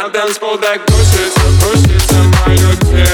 Надо спал так броситься, броситься мое тело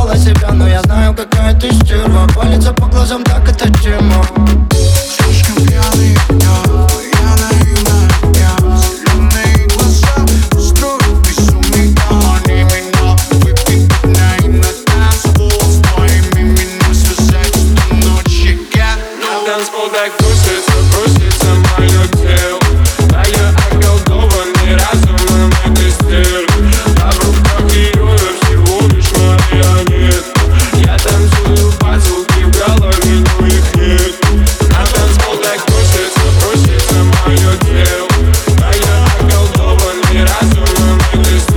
чувствовала себя Но я знаю, какая ты стерва. Палится по глазам, так это чему Слишком пьяный я, так наивная Грустится, грустится мое тело. А я околдованный разум. Поцелуй мой ты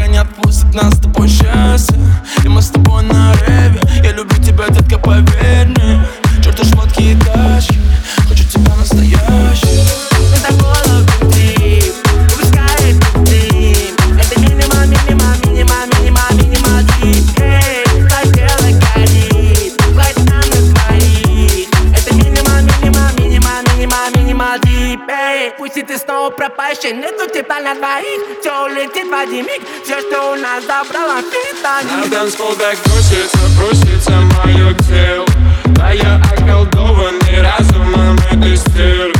пока не отпустит нас с тобой. Если ты снова пропащен, нету типа на двоих Все улетит в один миг, все, что у нас забрало питание На танцпол так бросится, бросится мое тело. Да я околдован и разумом это стер